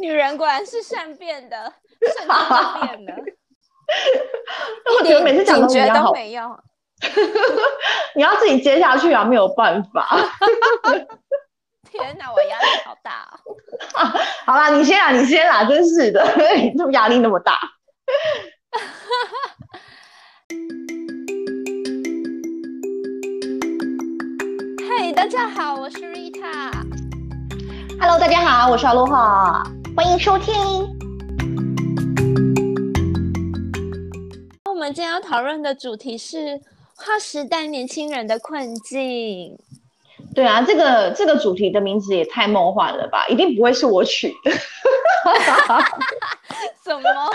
女人果然是善变的，瞬间就变的。我觉得每次讲都没用，你要自己接下去啊，没有办法。天哪，我压力好大哦。啊，好啦，你先啦，你先啦，真是的，你怎么压力那么大？嗨，大家好，我是 Rita。Hello，大家好，我是阿罗哈，欢迎收听。我们今天要讨论的主题是划时代年轻人的困境。对啊，这个这个主题的名字也太梦幻了吧！一定不会是我取的。怎么会？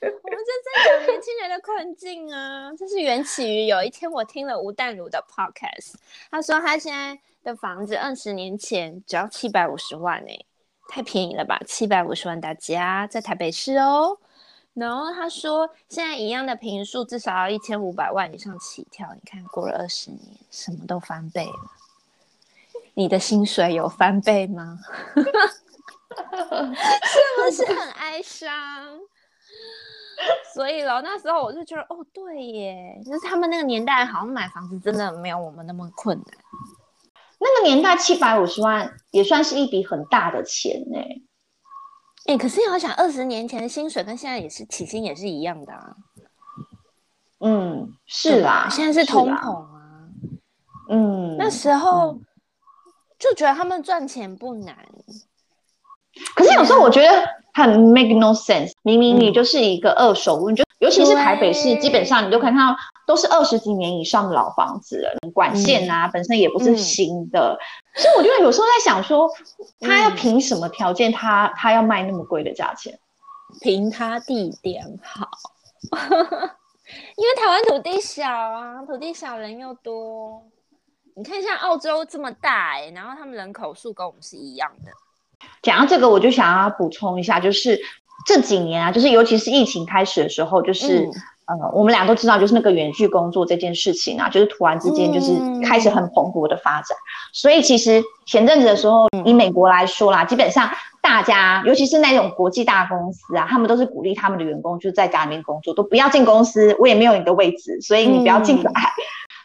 我们就在讲年轻人的困境啊！这是缘起于有一天我听了吴淡如的 podcast，他说他现在的房子二十年前只要七百五十万哎，太便宜了吧？七百五十万大家在台北市哦。然后他说现在一样的坪数至少要一千五百万以上起跳。你看过了二十年，什么都翻倍了。你的薪水有翻倍吗？是不是很哀伤？所以咯，那时候我就觉得，哦，对耶，就是他们那个年代，好像买房子真的没有我们那么困难。那个年代七百五十万也算是一笔很大的钱呢。哎、欸，可是你要想，二十年前的薪水跟现在也是起薪也是一样的啊。嗯，是啦，现在是通膨啊。嗯，那时候。嗯就觉得他们赚钱不难，可是有时候我觉得很 make no sense。明明你就是一个二手屋，就、嗯、尤其是台北市，基本上你都看到都是二十几年以上的老房子了，管线啊、嗯、本身也不是新的，嗯、所以我觉得有时候在想说，他要凭什么条件他，他他要卖那么贵的价钱？凭他地点好，因为台湾土地小啊，土地小人又多。你看，像澳洲这么大哎、欸，然后他们人口数跟我们是一样的。讲到这个，我就想要补充一下，就是这几年啊，就是尤其是疫情开始的时候，就是、嗯、呃，我们俩都知道，就是那个远距工作这件事情啊，就是突然之间就是开始很蓬勃的发展。嗯、所以其实前阵子的时候，以美国来说啦，基本上大家，尤其是那种国际大公司啊，他们都是鼓励他们的员工就是在家里面工作，都不要进公司，我也没有你的位置，所以你不要进来。嗯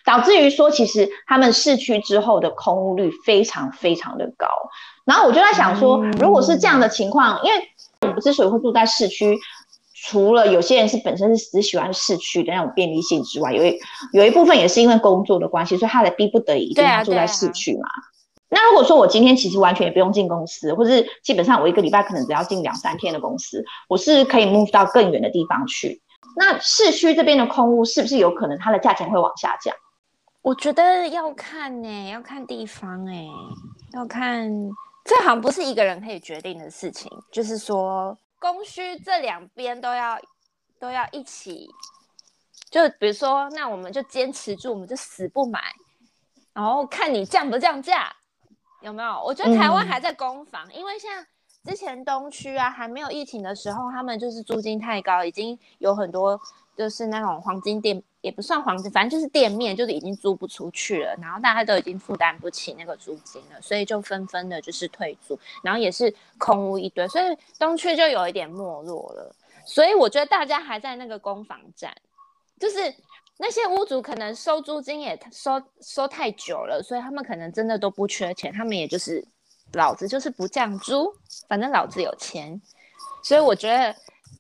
导致于说，其实他们市区之后的空屋率非常非常的高。然后我就在想说，如果是这样的情况，因为我们之所以会住在市区，除了有些人是本身是只喜欢市区的那种便利性之外，有一有一部分也是因为工作的关系，所以他的逼不得已一定要住在市区嘛。那如果说我今天其实完全也不用进公司，或是基本上我一个礼拜可能只要进两三天的公司，我是可以 move 到更远的地方去。那市区这边的空屋是不是有可能它的价钱会往下降？我觉得要看呢、欸，要看地方哎、欸，要看这好像不是一个人可以决定的事情，就是说供需这两边都要都要一起，就比如说，那我们就坚持住，我们就死不买，然后看你降不降价，有没有？我觉得台湾还在攻防，嗯、因为像之前东区啊还没有疫情的时候，他们就是租金太高，已经有很多就是那种黄金店。也不算黄金，反正就是店面，就是已经租不出去了，然后大家都已经负担不起那个租金了，所以就纷纷的就是退租，然后也是空屋一堆，所以东区就有一点没落了。所以我觉得大家还在那个攻防战，就是那些屋主可能收租金也收收太久了，所以他们可能真的都不缺钱，他们也就是老子就是不降租，反正老子有钱，所以我觉得。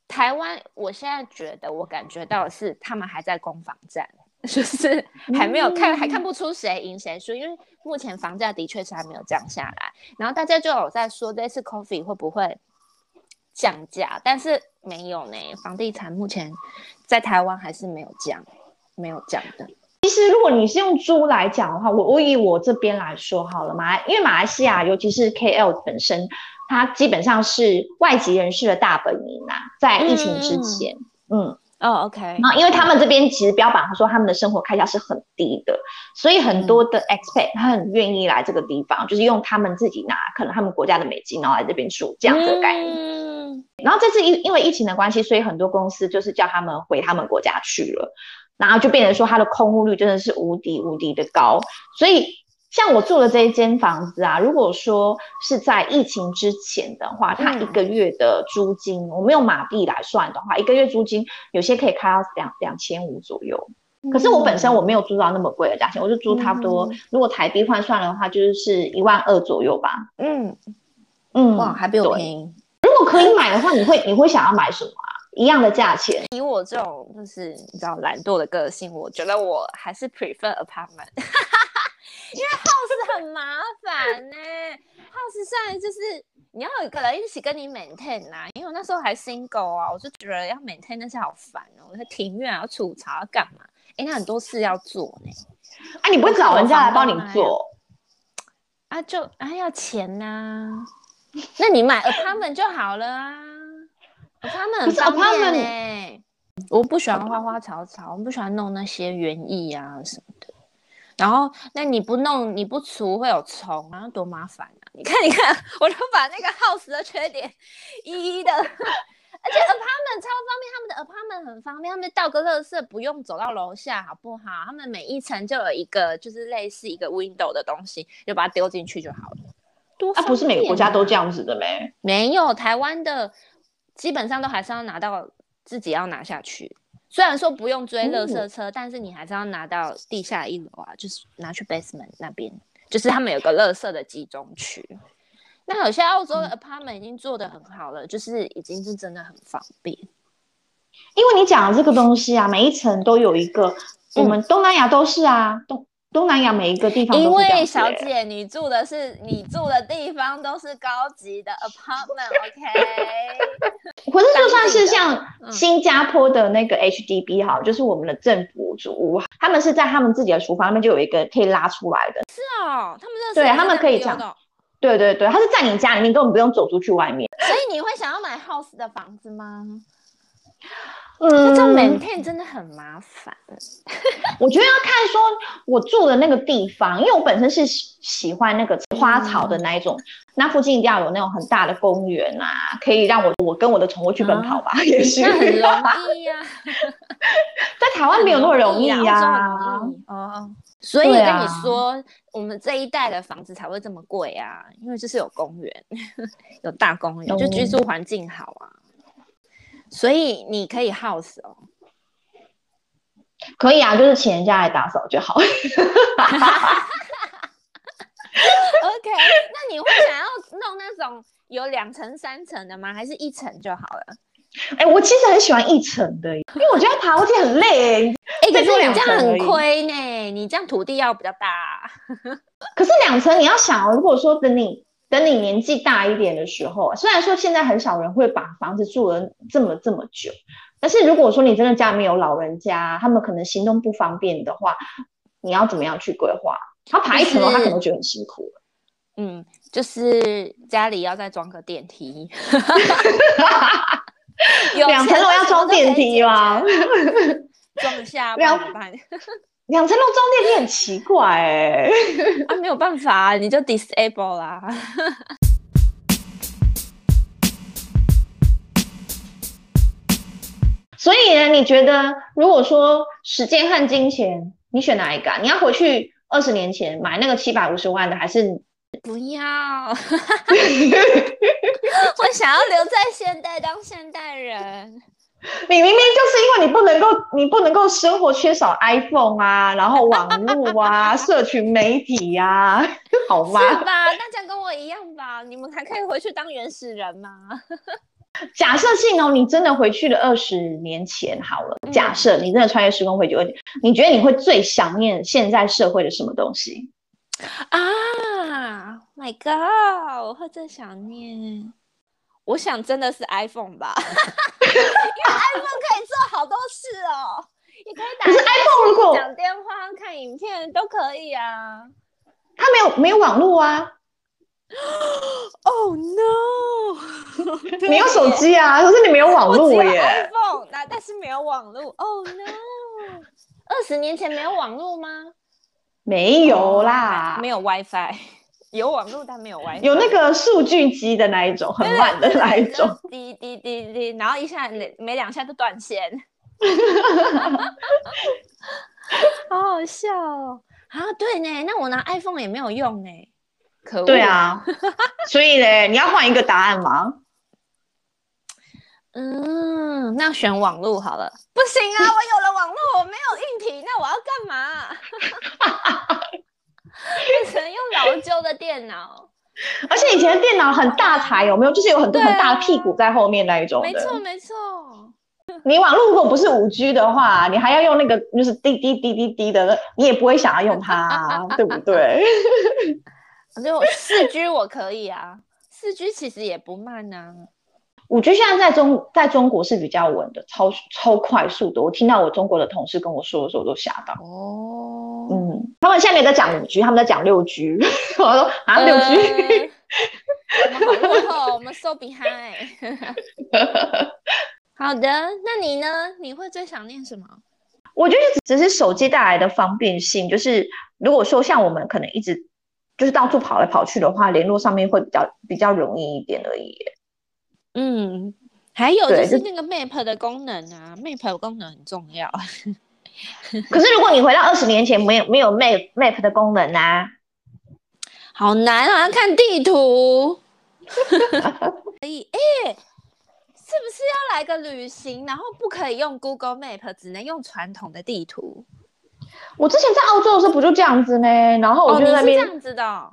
台湾，我现在觉得我感觉到是他们还在攻防战，就是还没有看，嗯、还看不出谁赢谁输，因为目前房价的确是还没有降下来。然后大家就有在说这次 Coffee 会不会降价，但是没有呢。房地产目前在台湾还是没有降，没有降的。其实如果你是用租来讲的话，我我以我这边来说好了嘛，因为马来西亚尤其是 KL 本身。它基本上是外籍人士的大本营啊，在疫情之前，嗯，哦，OK，那因为他们这边其实标榜他说他们的生活开销是很低的，所以很多的 expat 他很愿意来这个地方，就是用他们自己拿可能他们国家的美金，然后来这边住这样子的概念。嗯，然后这次因因为疫情的关系，所以很多公司就是叫他们回他们国家去了，然后就变成说他的空屋率真的是无敌无敌的高，所以。像我住的这一间房子啊，如果说是在疫情之前的话，它一个月的租金，嗯、我们用马币来算的话，一个月租金有些可以开到两两千五左右。可是我本身我没有租到那么贵的价钱，我就租差不多，嗯、如果台币换算的话，就是一万二左右吧。嗯嗯，哇，还比我便宜。如果可以买的话，你会你会想要买什么啊？一样的价钱？以我这种就是你知道懒惰的个性，我觉得我还是 prefer apartment，因为 house 很麻烦呢、欸。house 虽然就是你要有一个人一起跟你 maintain 啊，因为我那时候还 single 啊，我就觉得要 maintain 那些好烦哦、喔。我在庭院要除草要干嘛？哎、欸，那很多事要做呢。哎、啊，你不会找人家来帮你做？啊，就啊要钱呐、啊。那你买 apartment 就好了啊。apartment 很方便。我不喜欢花花草草，我不喜欢弄那些园艺啊什么的。然后，那你不弄你不除会有虫啊，多麻烦啊！你看，你看，我都把那个 house 的缺点一一的。而且 apartment 超方便，他们的 apartment 很方便，他们倒个垃圾不用走到楼下，好不好？他们每一层就有一个，就是类似一个 window 的东西，就把它丢进去就好了。多啊，不是每个国家都这样子的没？没有，台湾的基本上都还是要拿到自己要拿下去。虽然说不用追垃圾车，嗯，但是你还是要拿到地下一楼啊，就是拿去 basement 那边，就是他们有个垃圾的集中区。那有些澳洲的 apartment 已经做的很好了，嗯，就是已经是真的很方便。因为你讲的这个东西啊，每一层都有一个，我们东南亚都是啊，东南亚每一个地方。因为小姐，你住的是你住的地方都是高级的 apartment，OK？可是就算是像新加坡的那个 HDB 哈，就是我们的政府主屋，他们是在他们自己的厨房那边就有一个可以拉出来的。是哦，他们这对他们可以这样。对对对，他是在你家里面，根本不用走出去外面。所以你会想要买 house 的房子吗？嗯，这 maintain 真的很麻烦。我觉得要看说我住的那个地方，因为我本身是喜欢那个花草的那一种，嗯、那附近一定要有那种很大的公园啊，可以让我我跟我的宠物去奔跑吧，嗯、也是。很容易呀、啊，在台湾没有那么容易呀、啊。哦。所以跟你说、啊，我们这一代的房子才会这么贵啊，因为就是有公园，有大公园，就居住环境好啊。所以你可以 house 哦，可以啊，就是请人家来打扫就好。OK，那你会想要弄那种有两层、三层的吗？还是一层就好了？哎、欸，我其实很喜欢一层的，因为我觉得爬楼梯很累。哎、欸，可是你这样很亏呢，你这样土地要比较大。可是两层你要想哦，如果说等你等你年纪大一点的时候，虽然说现在很少人会把房子住了这么这么久，但是如果说你真的家里面有老人家，他们可能行动不方便的话，你要怎么样去规划？他爬一层楼，他可能觉得很辛苦。嗯，就是家里要再装个电梯。两层楼要装电梯吗？装 下两两层楼装电梯很奇怪哎、欸，啊没有办法，你就 disable 啦。所以呢，你觉得如果说时间和金钱，你选哪一个？你要回去二十年前买那个七百五十万的，还是？不要，我想要留在现代当现代人。你明明就是因为你不能够，你不能够生活缺少 iPhone 啊，然后网络啊，社群媒体呀、啊，好吗？是吧？大家跟我一样吧？你们还可以回去当原始人吗？假设性哦，你真的回去了二十年前好了。嗯、假设你真的穿越时空回去，你觉得你会最想念现在社会的什么东西？啊，My God！我会最想念。我想真的是 iPhone 吧，因为 iPhone 可以做好多事哦，也可以打。可是 iPhone 如果讲电话、看影片都可以啊。它没有没有网络啊。Oh no！你有手机啊，可是你没有网络耶。iPhone，那但是没有网络。Oh no！二十年前没有网络吗？没有啦，oh, 没有 WiFi，有网络但没有 WiFi，有那个数据机的那一种，很慢的那一种，滴滴滴滴，然后一下没没两下就断线，好好笑哦。啊，对呢，那我拿 iPhone 也没有用呢。可恶。对啊，所以呢，你要换一个答案吗？嗯，那选网络好了。不行啊，我有了网络，我没有硬体，那我要干嘛？我只能用老旧的电脑。而且以前的电脑很大台，有没有？就是有很多很大的屁股在后面那一种。没错，没错。你网络如果不是五 G 的话，你还要用那个就是滴滴滴滴滴的，你也不会想要用它，对不对？就四 G 我可以啊，四 G 其实也不慢啊。五 G 现在在中在中国是比较稳的，超超快速的。我听到我中国的同事跟我说的时候，我都吓到。哦，嗯，他们现在没在讲五 G，他们在讲六 G。我说啊，六 G，我们好落后，我们 so behind。好的，那你呢？你会最想念什么？我觉得只是手机带来的方便性，就是如果说像我们可能一直就是到处跑来跑去的话，联络上面会比较比较容易一点而已。嗯，还有就是那个 Map 的功能啊，Map 的功能很重要。可是如果你回到二十年前，没有没有 Map Map 的功能啊，好难啊，要看地图。可以，哎、欸。是不是要来个旅行，然后不可以用 Google Map，只能用传统的地图？我之前在澳洲的时候不就这样子呢？然后我就在那边、哦、这样子的、哦，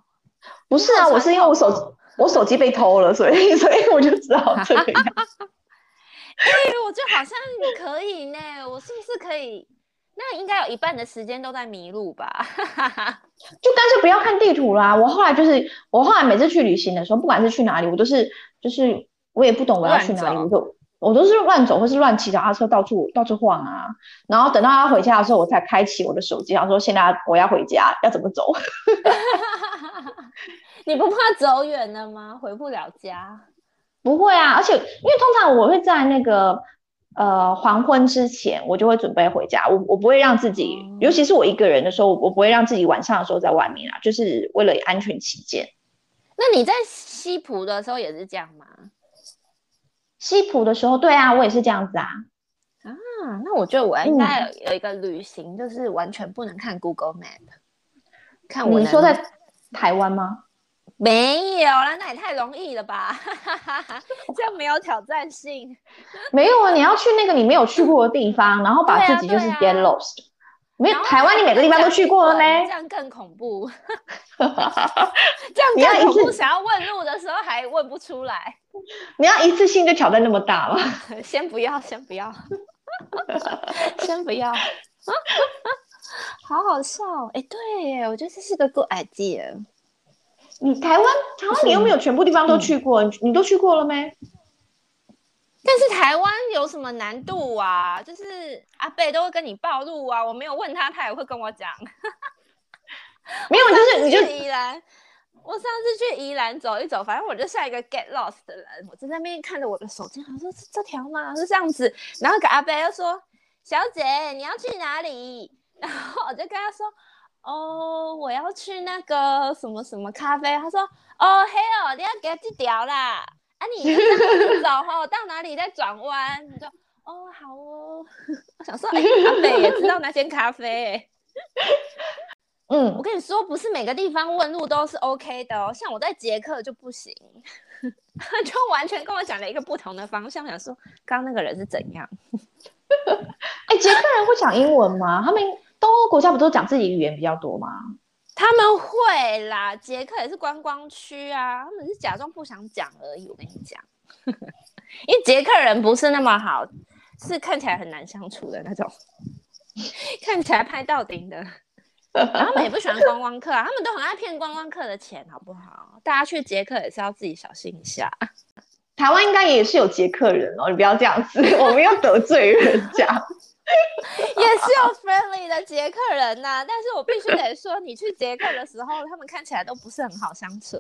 不是啊，我是因为我手 我手机被偷了，所以 所以我就知道这个样。哎，我就好像可以呢，我是不是可以？那应该有一半的时间都在迷路吧？就干脆不要看地图啦。我后来就是，我后来每次去旅行的时候，不管是去哪里，我都是就是。我也不懂我要去哪里，我就我都是乱走或是乱骑脚踏车到处到处晃啊，然后等到他回家的时候，我才开启我的手机，然后说现在我要回家，要怎么走？你不怕走远了吗？回不了家？不会啊，而且因为通常我会在那个呃黄昏之前，我就会准备回家，我我不会让自己，嗯、尤其是我一个人的时候，我不会让自己晚上的时候在外面啊，就是为了安全起见。那你在西浦的时候也是这样吗？西浦的时候，对啊，我也是这样子啊。啊，那我觉得我应该有一个旅行，就是完全不能看 Google Map。看我，你说在台湾吗？没有啦，那也太容易了吧？这样没有挑战性。没有啊，你要去那个你没有去过的地方，然后把自己就是 get lost。没有台湾，你每个地方都去过了呢？这样更恐怖。这样更恐怖，想要问路的时候还问不出来。你要一次性就挑战那么大吗？先不要，先不要，先不要。好好笑哎、欸，对耶，我觉得这是个 good idea。你台湾，台湾你又没有全部地方都去过，你、你都去过了没？但是台湾有什么难度啊？就是阿贝都会跟你暴露啊，我没有问他，他也会跟我讲。没有，就是你就宜兰。我上次去宜兰走一走，反正我就像一个 get lost 的人，我在那边看着我的手机，他说是这条吗？是这样子。然后给阿贝又说：“小姐，你要去哪里？” 然后我就跟他说：“哦，我要去那个什么什么咖啡。”他说：“哦，嘿哦，你要给他这条啦。”啊，你走吼，到哪里再转弯？你说哦，好哦。我想说，哎、欸，阿北也知道那间咖啡。嗯，我跟你说，不是每个地方问路都是 OK 的哦。像我在捷克就不行，他 就完全跟我讲了一个不同的方向。想说，刚刚那个人是怎样？哎、欸，捷克人会讲英文吗？他们东欧国家不都讲自己语言比较多吗？他们会啦，捷克也是观光区啊，他们是假装不想讲而已。我跟你讲，因为捷克人不是那么好，是看起来很难相处的那种，看起来拍到顶的。他们也不喜欢观光客啊，他们都很爱骗观光客的钱，好不好？大家去捷克也是要自己小心一下。台湾应该也是有捷克人哦，你不要这样子，我们要得罪人家。也是有 friendly 的捷克人呐、但是我必须得说，你去捷克的时候，他们看起来都不是很好相处。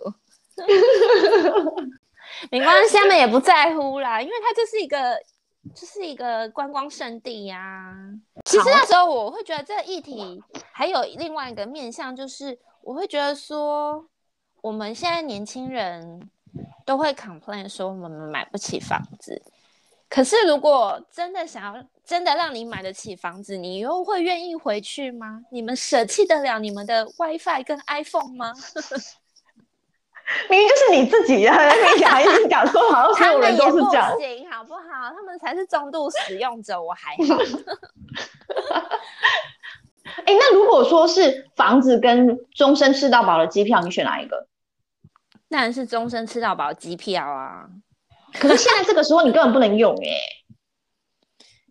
没关系，他们也不在乎啦，因为它就是一个，就是一个观光胜地呀、其实那时候我会觉得这个议题还有另外一个面向，就是我会觉得说，我们现在年轻人都会 complain 说我们买不起房子。可是如果真的想要，真的让你买得起房子，你又会愿意回去吗？你们舍弃得了你们的 WiFi 跟 iPhone 吗？明明就是你自己呀，你还一直讲说好像所有人都是这样，不行好不好？他们才是重度使用者，我还好。哎、欸，那如果说是房子跟终身吃到饱的机票，你选哪一个？当然是终身吃到饱机票啊！可是现在这个时候你根本不能用哎、欸。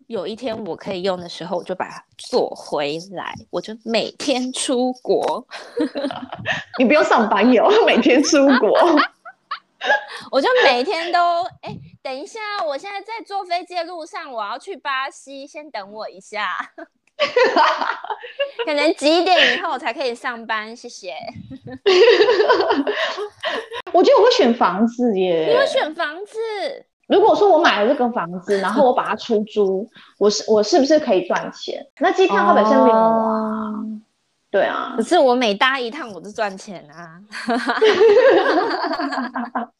有一天我可以用的时候，我就把它做回来，我就每天出国。你不用上班哟，每天出国。我就每天都哎、欸，等一下，我现在在坐飞机的路上，我要去巴西，先等我一下。可能几点以后才可以上班？谢谢。我觉得我会选房子耶。你会选房子？如果说我买了这个房子，然后我把它出租，我是我是不是可以赚钱？那机票它本身没有啊。Oh. 对啊。可是我每搭一趟我就赚钱啊。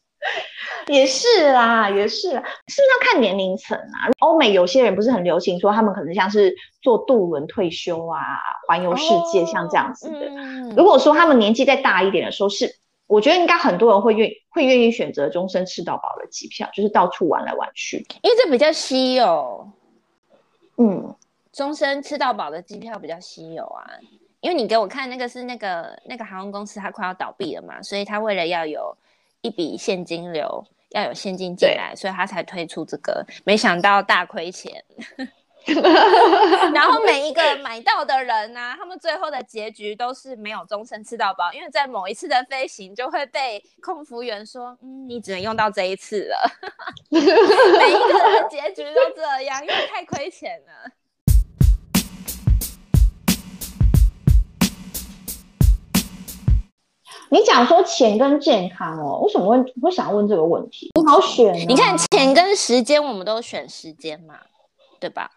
也是啦，也是啦，是不是要看年龄层啊？欧美有些人不是很流行说他们可能像是坐渡轮退休啊，环游世界像这样子的。Oh, 嗯、如果说他们年纪再大一点的时候，是我觉得应该很多人会愿会愿意选择终身吃到饱的机票，就是到处玩来玩去，因为这比较稀有。嗯，终身吃到饱的机票比较稀有啊，因为你给我看那个是那个那个航空公司它快要倒闭了嘛，所以它为了要有。一笔现金流要有现金进来，所以他才推出这个。没想到大亏钱，然后每一个 买到的人呢、啊，他们最后的结局都是没有终身吃到饱，因为在某一次的飞行就会被空服员说：“嗯，你只能用到这一次了。”每一个人的结局都这样，因为太亏钱了。你讲说钱跟健康哦，为什么问会想要问这个问题？不好选、啊。你看钱跟时间，我们都选时间嘛，对吧？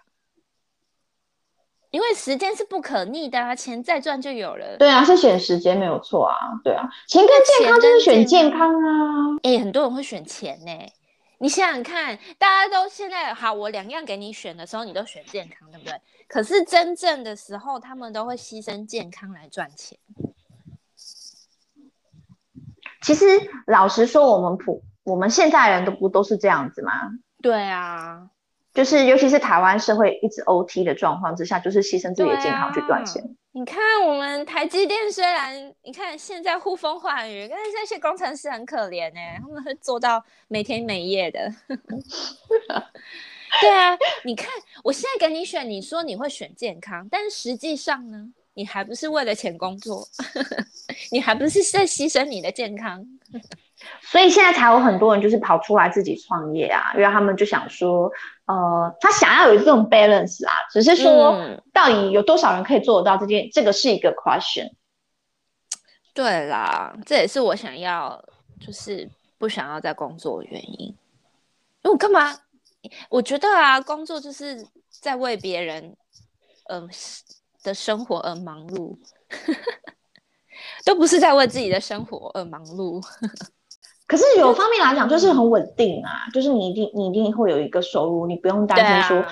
因为时间是不可逆的啊，钱再赚就有了。对啊，是选时间没有错啊，对啊。钱跟健康就是选健康啊。哎、欸，很多人会选钱呢、欸。你想想看，大家都现在好，我两样给你选的时候，你都选健康，对不对？可是真正的时候，他们都会牺牲健康来赚钱。其实老实说，我们普我们现在人都不都是这样子吗？对啊，就是尤其是台湾社会一直 OT 的状况之下，就是牺牲自己的健康去赚钱。你看我们台积电虽然你看现在呼风唤雨，但是那些工程师很可怜呢、他们会做到每天每夜的。对啊，你看我现在给你选，你说你会选健康，但实际上呢？你还不是为了钱工作，你还不是在牺牲你的健康，所以现在才有很多人就是跑出来自己创业啊，因为他们就想说，呃，他想要有这种 balance 啊，只是说到底有多少人可以做得到这件，这个是一个 question。对啦，这也是我想要，就是不想要再工作的原因。因为我干嘛？我觉得啊，工作就是在为别人，嗯、呃。的生活而忙碌，都不是在为自己的生活而忙碌。可是有方面来讲，就是很稳定啊，就是你一定你一定会有一个收入，你不用担心说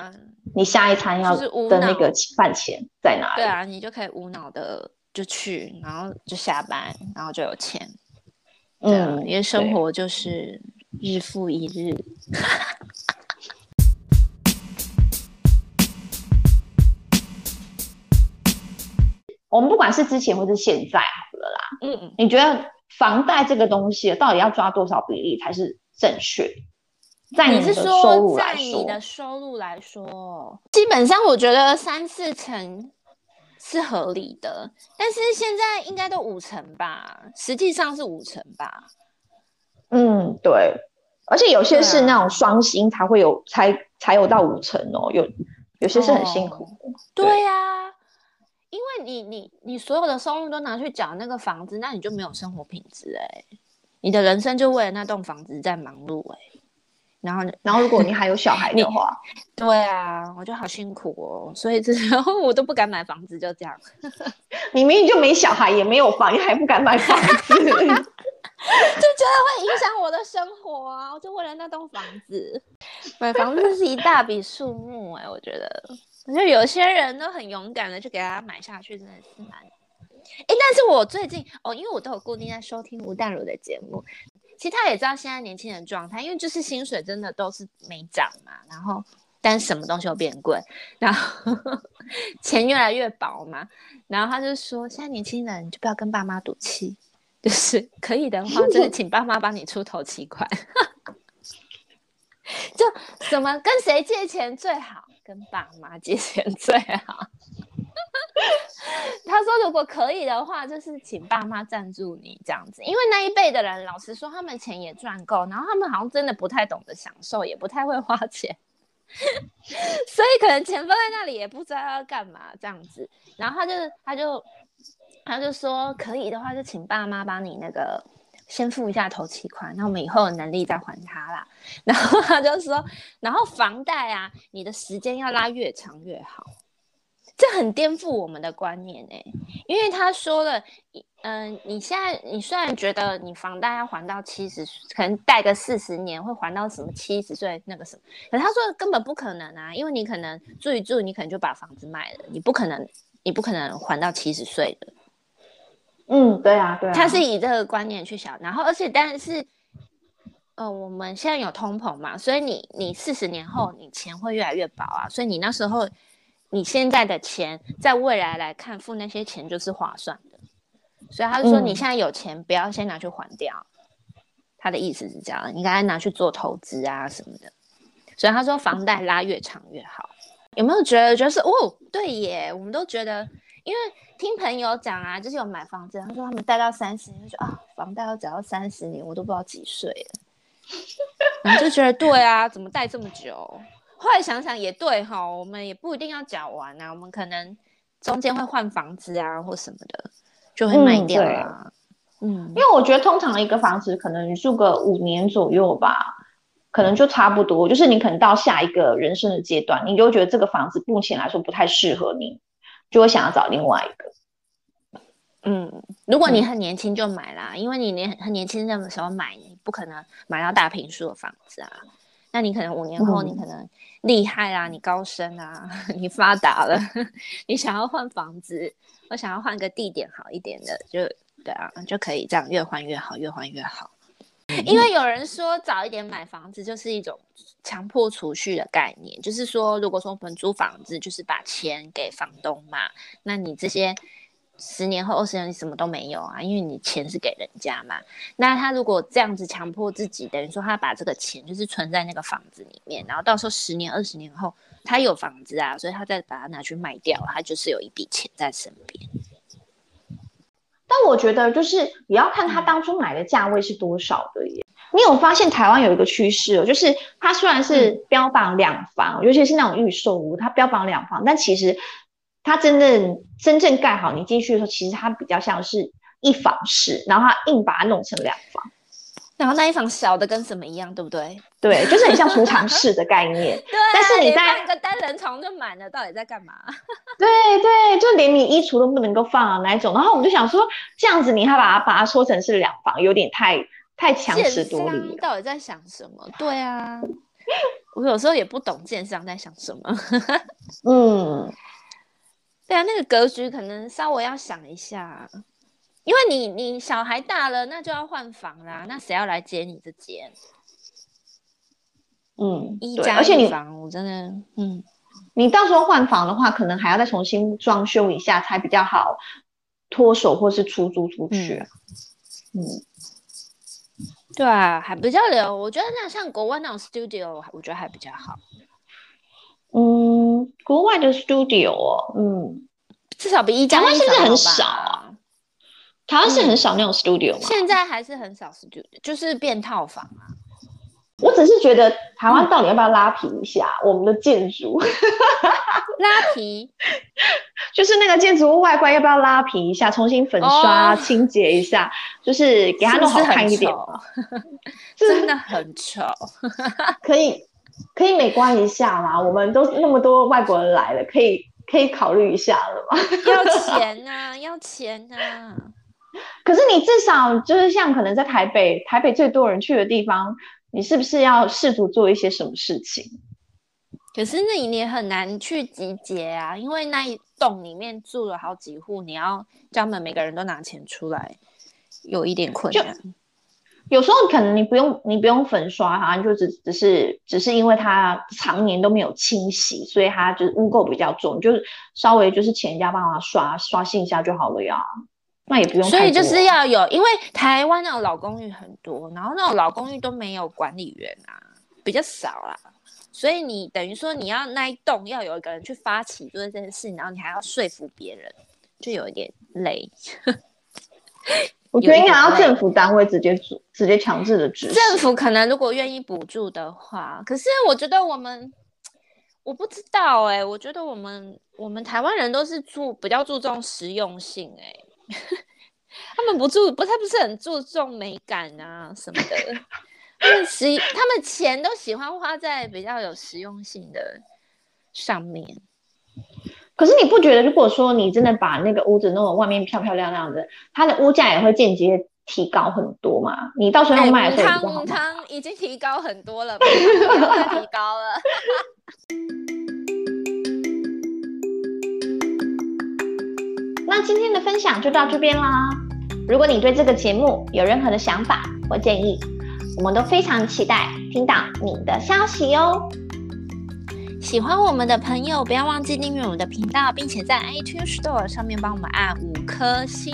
你下一餐要的那个饭钱在哪里。对啊，你就可以无脑的就去，然后就下班，然后就有钱。嗯，因为生活就是日复一日。我们不管是之前或是现在好了啦，嗯，你觉得房贷这个东西到底要抓多少比例才是正确？在你的收入来说，你是说在你的收入来说，基本上我觉得三四成是合理的，但是现在应该都五成吧，实际上是五成吧。嗯，对，而且有些是那种双薪才会有，才才有到五成哦，有有些是很辛苦的。哦、对呀。因为你你你所有的收入都拿去缴那个房子，那你就没有生活品质哎、欸，你的人生就为了那栋房子在忙碌哎、欸，然后然后如果你还有小孩的 话，对啊，我就好辛苦哦，所以这时候我都不敢买房子，就这样。你明明就没小孩，也没有房，你还不敢买房子？就觉得会影响我的生活啊！我就为了那栋房子买房子是一大笔数目哎、欸，我觉得，我觉得有些人都很勇敢的就给他买下去，真的是蛮哎。但是我最近哦，因为我都有固定在收听吴淡如的节目，其实他也知道现在年轻人状态，因为就是薪水真的都是没涨嘛，然后但什么东西都变贵，然后钱越来越薄嘛，然后他就说现在年轻人就不要跟爸妈赌气。就是可以的话，就是请爸妈帮你出头期款。就什么跟谁借钱最好？跟爸妈借钱最好。他说，如果可以的话，就是请爸妈赞助你这样子，因为那一辈的人，老实说，他们钱也赚够，然后他们好像真的不太懂得享受，也不太会花钱，所以可能钱放在那里也不知道要干嘛这样子。然后他就他就。他就说可以的话，就请爸妈帮你那个先付一下头期款，那我们以后有能力再还他啦。然后他就说，然后房贷啊，你的时间要拉越长越好，这很颠覆我们的观念哎、因为他说了，嗯、你现在你虽然觉得你房贷要还到七十，可能贷个四十年会还到什么七十岁那个什么，可他说根本不可能啊，因为你可能住一住，你可能就把房子卖了，你不可能，你不可能还到七十岁的。嗯，对啊，对啊，他是以这个观念去想，然后而且但是，呃，我们现在有通膨嘛，所以你你四十年后你钱会越来越薄啊，所以你那时候你现在的钱在未来来看付那些钱就是划算的，所以他就说你现在有钱不要先拿去还掉，嗯、他的意思是这样，你应该拿去做投资啊什么的，所以他说房贷拉越长越好，有没有觉得就是哦，对耶，我们都觉得。因为听朋友讲啊，就是有买房子，他说他们贷到三十年，就说啊，房贷要缴到三十年，我都不知道几岁了，然后就觉得对啊，怎么贷这么久？后来想想也对哈，我们也不一定要缴完啊，我们可能中间会换房子啊或什么的，就会卖掉啊。嗯，因为我觉得通常一个房子可能住个五年左右吧，可能就差不多，就是你可能到下一个人生的阶段，你就觉得这个房子目前来说不太适合你。就会想要找另外一个，嗯，如果你很年轻就买啦，嗯、因为你年很年轻的时候买，你不可能买到大平数的房子啊。那你可能五年后，你可能厉害啦，嗯、你高升啊，你发达了，你想要换房子，我想要换个地点好一点的，就对啊，就可以这样越换越好，越换越好。因为有人说早一点买房子就是一种强迫储蓄的概念，就是说，如果说我们租房子，就是把钱给房东嘛，那你这些十年后、二十年你什么都没有啊，因为你钱是给人家嘛。那他如果这样子强迫自己，等于说他把这个钱就是存在那个房子里面，然后到时候十年、二十年后他有房子啊，所以他再把它拿去卖掉，他就是有一笔钱在身边。但我觉得，就是也要看他当初买的价位是多少的耶。你有发现台湾有一个趋势哦，就是它虽然是标榜两房，嗯、尤其是那种预售屋，它标榜两房，但其实它真正真正盖好，你进去的时候，其实它比较像是一房式，然后它硬把它弄成两房。然后那一房小的跟什么一样，对不对？对，就是很像储藏室的概念。对，但是你在一个单人床就满了，到底在干嘛？对对，就连你衣橱都不能够放啊，那一种。然后我们就想说，这样子你还把它把它说成是两房，有点太太强词夺理了。到底在想什么？对啊，我有时候也不懂建商在想什么。嗯，对啊，那个格局可能稍微要想一下。因为你你小孩大了，那就要换房啦。那谁要来接你这间？嗯，一家一房，我真的，嗯，你到时候换房的话，可能还要再重新装修一下，才比较好脱手或是出租出去。嗯，嗯对啊，还比较留。我觉得那像国外那种 studio，我觉得还比较好。嗯，国外的 studio 哦，嗯，至少比一家一很少啊？台湾是很少那种 studio 吗？嗯，现在还是很少 studio，就是变套房啊。我只是觉得台湾到底要不要拉皮一下我们的建筑？拉皮，就是那个建筑物外观要不要拉皮一下，重新粉刷、哦、清洁一下，就是给它弄好看一点。是是真的很丑，可以可以美观一下嘛？我们都那么多外国人来了，可以可以考虑一下了吗？要钱啊，要钱啊！可是你至少就是像可能在台北，台北最多人去的地方，你是不是要试图做一些什么事情？可是那你也很难去集结啊，因为那一栋里面住了好几户，你要叫他们每个人都拿钱出来，有一点困难。有时候可能你不用你不用粉刷它，就只只是只是因为它常年都没有清洗，所以它就是污垢比较重，就是稍微就是请人家帮他刷刷新一下就好了呀。那也不用。所以就是要有，因为台湾那种老公寓很多，然后那种老公寓都没有管理员啊，比较少啦。所以你等于说你要那一栋要有一个人去发起做这件事，然后你还要说服别人，就有一点累。我觉得应该要政府单位直接做，直接强制的执行。政府可能如果愿意补助的话，可是我觉得我们，我不知道哎、欸，我觉得我们我们台湾人都是注比较注重实用性哎、欸，他们不注不，他不是很注重美感啊什么的，他们实他们钱都喜欢花在比较有实用性的上面。可是你不觉得，如果说你真的把那个屋子弄得外面漂漂亮亮的，它的物价也会间接提高很多嘛？你到时候要卖的时候，汤汤已经提高很多了，不要再提高了。那今天的分享就到这边啦。如果你对这个节目有任何的想法或建议，我们都非常期待听到你的消息哦。喜欢我们的朋友，不要忘记订阅我们的频道，并且在 iTunes Store 上面帮我们按五颗星。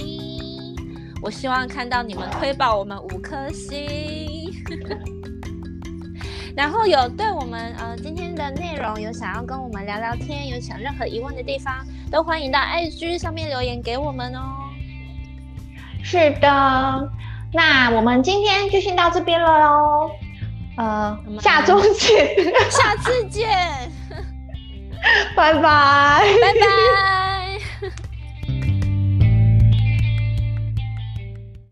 我希望看到你们推爆我们五颗星。然后有对我们呃今天的内容有想要跟我们聊聊天，有想任何疑问的地方，都欢迎到 IG 上面留言给我们哦。是的，那我们今天就先到这边了哦。呃，下周见，下次见。拜拜，拜拜。